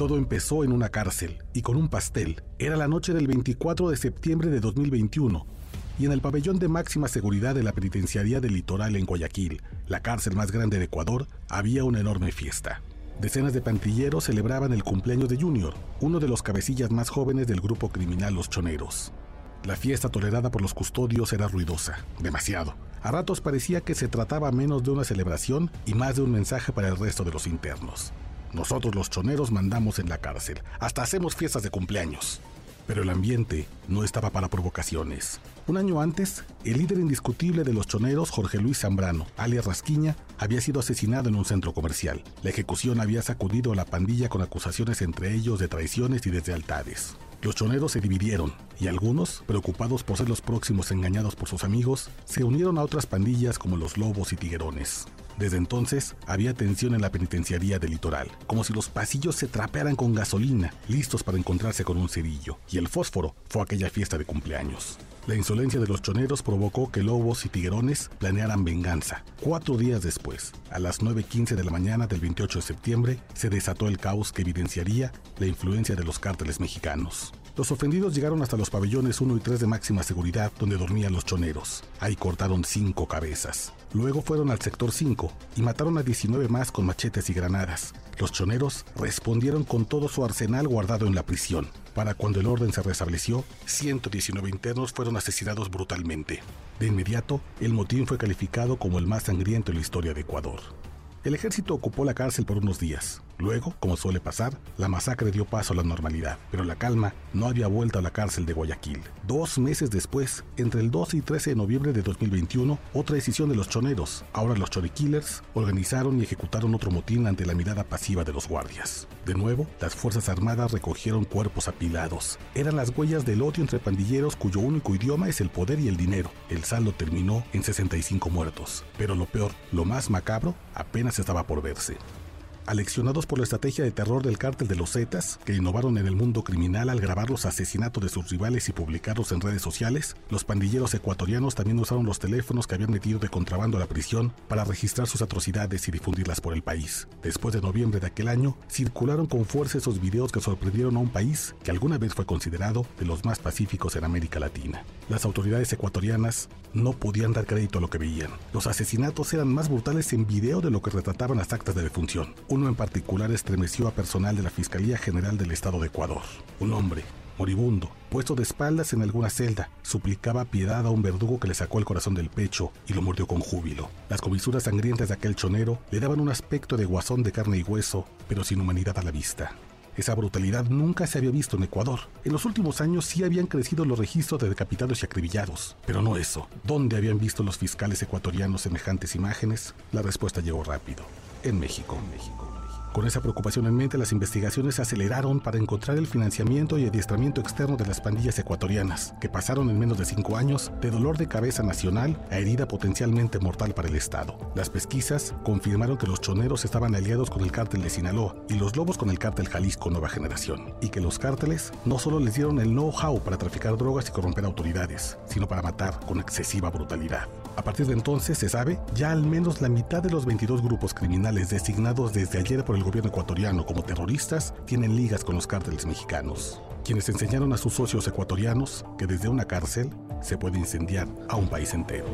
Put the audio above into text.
Todo empezó en una cárcel y con un pastel. Era la noche del 24 de septiembre de 2021 y en el pabellón de máxima seguridad de la penitenciaría del litoral en Guayaquil, la cárcel más grande de Ecuador, había una enorme fiesta. Decenas de pantilleros celebraban el cumpleaños de Junior, uno de los cabecillas más jóvenes del grupo criminal Los Choneros. La fiesta tolerada por los custodios era ruidosa, demasiado. A ratos parecía que se trataba menos de una celebración y más de un mensaje para el resto de los internos. Nosotros los choneros mandamos en la cárcel, hasta hacemos fiestas de cumpleaños. Pero el ambiente no estaba para provocaciones. Un año antes, el líder indiscutible de los choneros, Jorge Luis Zambrano, alias Rasquiña, había sido asesinado en un centro comercial. La ejecución había sacudido a la pandilla con acusaciones entre ellos de traiciones y deslealtades. Los choneros se dividieron y algunos, preocupados por ser los próximos engañados por sus amigos, se unieron a otras pandillas como los lobos y tiguerones. Desde entonces había tensión en la penitenciaría del litoral, como si los pasillos se trapearan con gasolina, listos para encontrarse con un cerillo, y el fósforo fue aquella fiesta de cumpleaños. La insolencia de los choneros provocó que lobos y tiguerones planearan venganza. Cuatro días después, a las 9.15 de la mañana del 28 de septiembre, se desató el caos que evidenciaría la influencia de los cárteles mexicanos. Los ofendidos llegaron hasta los pabellones 1 y 3 de máxima seguridad donde dormían los choneros. Ahí cortaron cinco cabezas. Luego fueron al sector 5 y mataron a 19 más con machetes y granadas. Los choneros respondieron con todo su arsenal guardado en la prisión. Para cuando el orden se restableció, 119 internos fueron asesinados brutalmente. De inmediato, el motín fue calificado como el más sangriento en la historia de Ecuador. El ejército ocupó la cárcel por unos días. Luego, como suele pasar, la masacre dio paso a la normalidad, pero la calma no había vuelto a la cárcel de Guayaquil. Dos meses después, entre el 12 y 13 de noviembre de 2021, otra decisión de los choneros, ahora los choriquillers, organizaron y ejecutaron otro motín ante la mirada pasiva de los guardias. De nuevo, las Fuerzas Armadas recogieron cuerpos apilados. Eran las huellas del odio entre pandilleros cuyo único idioma es el poder y el dinero. El saldo terminó en 65 muertos. Pero lo peor, lo más macabro, apenas estaba por verse. Aleccionados por la estrategia de terror del cártel de los Zetas, que innovaron en el mundo criminal al grabar los asesinatos de sus rivales y publicarlos en redes sociales, los pandilleros ecuatorianos también usaron los teléfonos que habían metido de contrabando a la prisión para registrar sus atrocidades y difundirlas por el país. Después de noviembre de aquel año, circularon con fuerza esos videos que sorprendieron a un país que alguna vez fue considerado de los más pacíficos en América Latina. Las autoridades ecuatorianas no podían dar crédito a lo que veían. Los asesinatos eran más brutales en video de lo que retrataban las actas de defunción. Uno en particular estremeció a personal de la Fiscalía General del Estado de Ecuador. Un hombre, moribundo, puesto de espaldas en alguna celda, suplicaba piedad a un verdugo que le sacó el corazón del pecho y lo mordió con júbilo. Las comisuras sangrientas de aquel chonero le daban un aspecto de guasón de carne y hueso, pero sin humanidad a la vista. Esa brutalidad nunca se había visto en Ecuador. En los últimos años sí habían crecido los registros de decapitados y acribillados, pero no eso. ¿Dónde habían visto los fiscales ecuatorianos semejantes imágenes? La respuesta llegó rápido. En México. En México. Con esa preocupación en mente, las investigaciones se aceleraron para encontrar el financiamiento y adiestramiento externo de las pandillas ecuatorianas, que pasaron en menos de cinco años de dolor de cabeza nacional a herida potencialmente mortal para el Estado. Las pesquisas confirmaron que los choneros estaban aliados con el cártel de Sinaloa y los lobos con el cártel Jalisco Nueva Generación, y que los cárteles no solo les dieron el know-how para traficar drogas y corromper autoridades, sino para matar con excesiva brutalidad. A partir de entonces, se sabe, ya al menos la mitad de los 22 grupos criminales designados desde ayer por el gobierno ecuatoriano como terroristas tienen ligas con los cárteles mexicanos, quienes enseñaron a sus socios ecuatorianos que desde una cárcel se puede incendiar a un país entero.